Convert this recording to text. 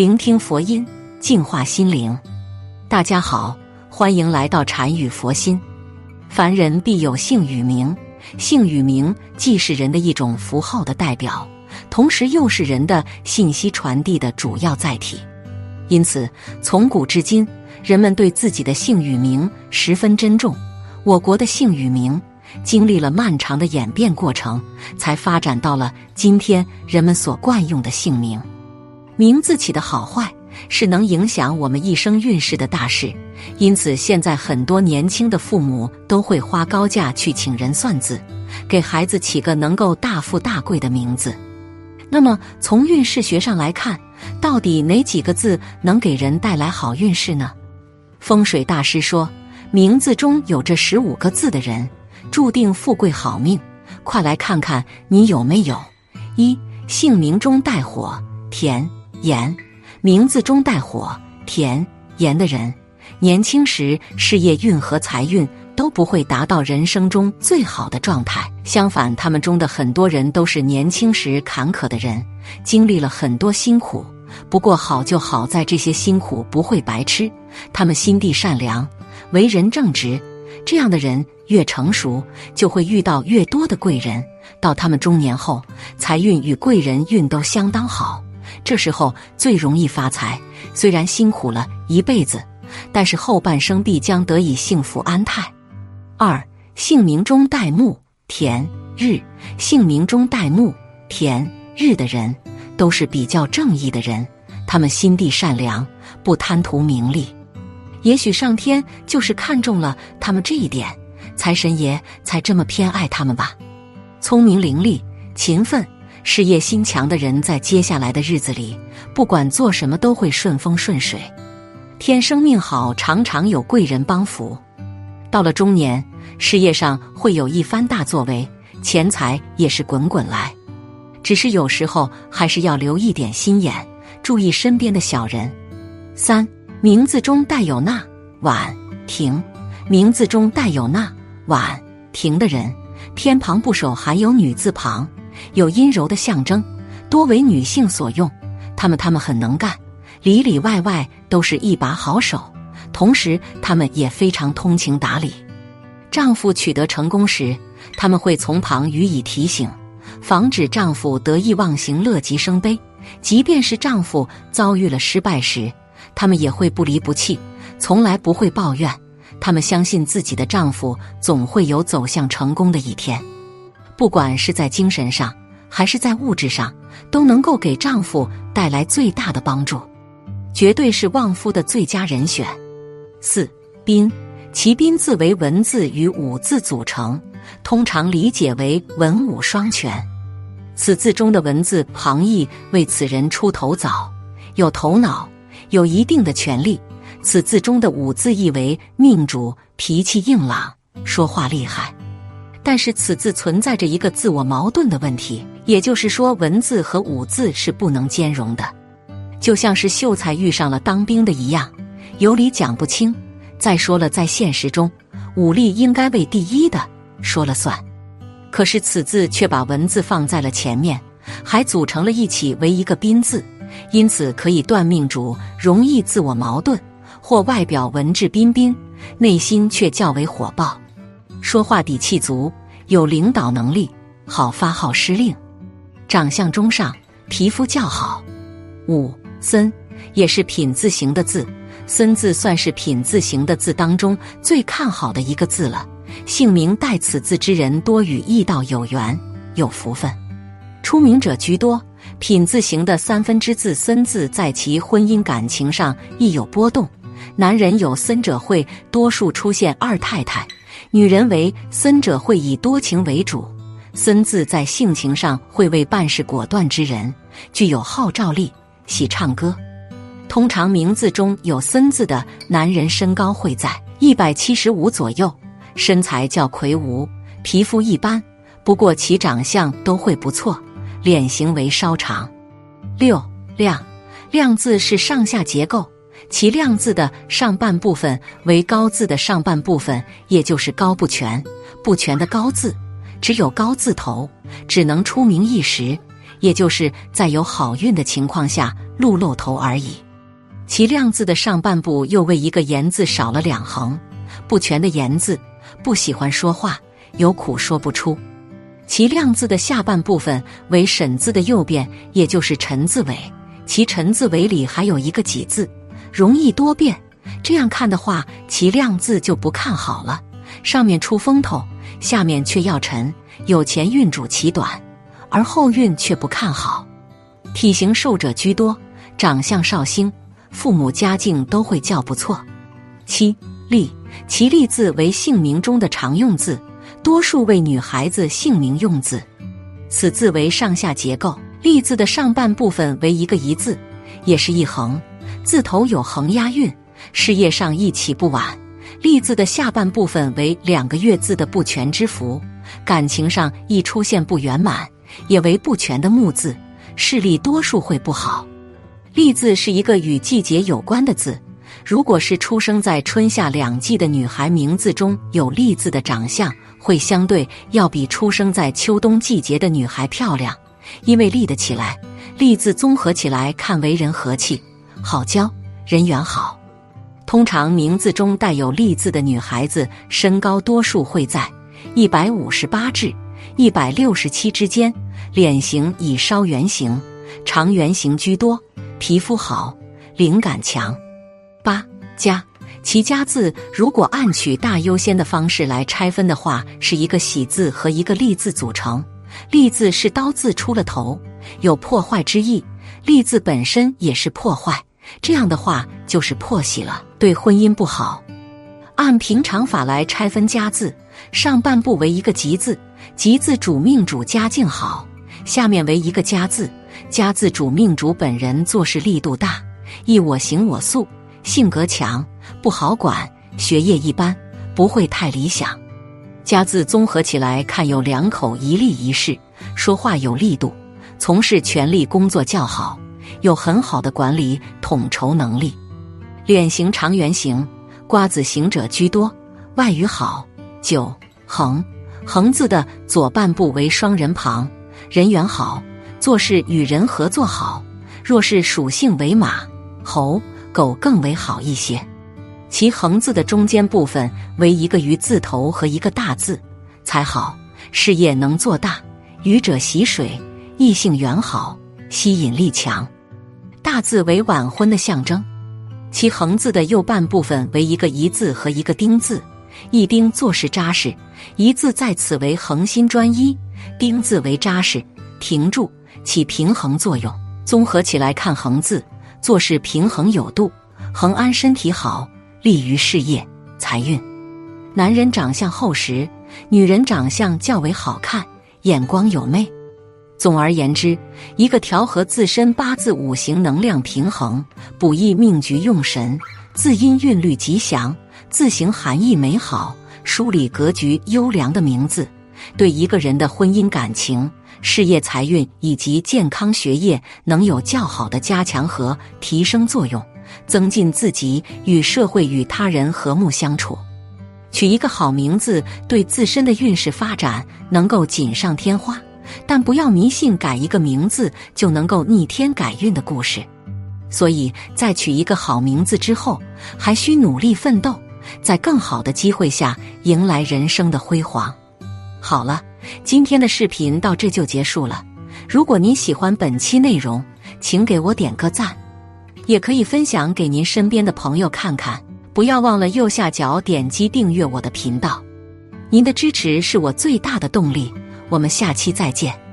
聆听佛音，净化心灵。大家好，欢迎来到禅语佛心。凡人必有姓与名，姓与名既是人的一种符号的代表，同时又是人的信息传递的主要载体。因此，从古至今，人们对自己的姓与名十分珍重。我国的姓与名经历了漫长的演变过程，才发展到了今天人们所惯用的姓名。名字起的好坏是能影响我们一生运势的大事，因此现在很多年轻的父母都会花高价去请人算字，给孩子起个能够大富大贵的名字。那么从运势学上来看，到底哪几个字能给人带来好运势呢？风水大师说，名字中有这十五个字的人，注定富贵好命。快来看看你有没有：一、姓名中带火，田。炎，名字中带火，田炎的人，年轻时事业运和财运都不会达到人生中最好的状态。相反，他们中的很多人都是年轻时坎坷的人，经历了很多辛苦。不过好就好在这些辛苦不会白吃，他们心地善良，为人正直。这样的人越成熟，就会遇到越多的贵人。到他们中年后，财运与贵人运都相当好。这时候最容易发财，虽然辛苦了一辈子，但是后半生必将得以幸福安泰。二姓名中带木田日，姓名中带木田日的人都是比较正义的人，他们心地善良，不贪图名利。也许上天就是看中了他们这一点，财神爷才这么偏爱他们吧。聪明伶俐，勤奋。事业心强的人，在接下来的日子里，不管做什么都会顺风顺水，天生命好，常常有贵人帮扶。到了中年，事业上会有一番大作为，钱财也是滚滚来。只是有时候还是要留一点心眼，注意身边的小人。三名字中带有那婉婷，名字中带有那婉婷的人，偏旁部首含有女字旁。有阴柔的象征，多为女性所用。她们她们很能干，里里外外都是一把好手。同时，她们也非常通情达理。丈夫取得成功时，他们会从旁予以提醒，防止丈夫得意忘形、乐极生悲。即便是丈夫遭遇了失败时，他们也会不离不弃，从来不会抱怨。他们相信自己的丈夫总会有走向成功的一天。不管是在精神上还是在物质上，都能够给丈夫带来最大的帮助，绝对是旺夫的最佳人选。四宾，其宾字为文字与武字组成，通常理解为文武双全。此字中的文字旁意为此人出头早，有头脑，有一定的权力。此字中的武字意为命主，脾气硬朗，说话厉害。但是此字存在着一个自我矛盾的问题，也就是说文字和武字是不能兼容的，就像是秀才遇上了当兵的一样，有理讲不清。再说了，在现实中，武力应该为第一的说了算，可是此字却把文字放在了前面，还组成了一起为一个宾字，因此可以断命主容易自我矛盾，或外表文质彬彬，内心却较为火爆。说话底气足，有领导能力，好发号施令，长相中上，皮肤较好。五森也是品字形的字，森字算是品字形的字当中最看好的一个字了。姓名带此字之人多与义道有缘，有福分，出名者居多。品字形的三分之字森字，在其婚姻感情上亦有波动。男人有森者会多数出现二太太。女人为森者会以多情为主，森字在性情上会为办事果断之人，具有号召力，喜唱歌。通常名字中有森字的男人身高会在一百七十五左右，身材较魁梧，皮肤一般，不过其长相都会不错，脸型为稍长。六亮亮字是上下结构。其亮字的上半部分为高字的上半部分，也就是高不全。不全的高字，只有高字头，只能出名一时。也就是在有好运的情况下露露头而已。其亮字的上半部又为一个言字少了两横，不全的言字，不喜欢说话，有苦说不出。其亮字的下半部分为沈字的右边，也就是陈字尾，其陈字尾里还有一个己字，容易多变。这样看的话，其亮字就不看好了。上面出风头，下面却要沉，有钱运主其短，而后运却不看好。体型瘦者居多，长相绍兴。父母家境都会较不错。七立，其立字为姓名中的常用字，多数为女孩子姓名用字。此字为上下结构，立字的上半部分为一个一字，也是一横，字头有横押韵，事业上易起不晚。立字的下半部分为两个月字的不全之福，感情上易出现不圆满，也为不全的木字，视力多数会不好。立字是一个与季节有关的字，如果是出生在春夏两季的女孩，名字中有立字的长相会相对要比出生在秋冬季节的女孩漂亮，因为立得起来。立字综合起来看，为人和气、好教、人缘好。通常名字中带有立字的女孩子，身高多数会在一百五十八至一百六十七之间，脸型以稍圆形、长圆形居多。皮肤好，灵感强。八家，其家字如果按取大优先的方式来拆分的话，是一个喜字和一个利字组成。利字是刀字出了头，有破坏之意；利字本身也是破坏，这样的话就是破喜了，对婚姻不好。按平常法来拆分家字，上半部为一个吉字，吉字主命主家境好；下面为一个家字。家字主命主本人做事力度大，易我行我素，性格强，不好管，学业一般，不会太理想。家字综合起来看，有两口一立一势，说话有力度，从事权力工作较好，有很好的管理统筹能力。脸型长圆形，瓜子形者居多，外语好。九横横字的左半部为双人旁，人缘好。做事与人合作好，若是属性为马、猴、狗更为好一些。其横字的中间部分为一个鱼字头和一个大字，才好。事业能做大，愚者喜水，异性缘好，吸引力强。大字为晚婚的象征。其横字的右半部分为一个一字和一个丁字，一丁做事扎实，一字在此为恒心专一，丁字为扎实停住。起平衡作用，综合起来看，横字做事平衡有度，恒安身体好，利于事业财运。男人长相厚实，女人长相较为好看，眼光有媚。总而言之，一个调和自身八字五行能量平衡，补益命局用神，字音韵律吉祥，字形含义美好，梳理格局优良的名字，对一个人的婚姻感情。事业、财运以及健康、学业能有较好的加强和提升作用，增进自己与社会与他人和睦相处。取一个好名字，对自身的运势发展能够锦上添花，但不要迷信改一个名字就能够逆天改运的故事。所以在取一个好名字之后，还需努力奋斗，在更好的机会下迎来人生的辉煌。好了。今天的视频到这就结束了。如果您喜欢本期内容，请给我点个赞，也可以分享给您身边的朋友看看。不要忘了右下角点击订阅我的频道，您的支持是我最大的动力。我们下期再见。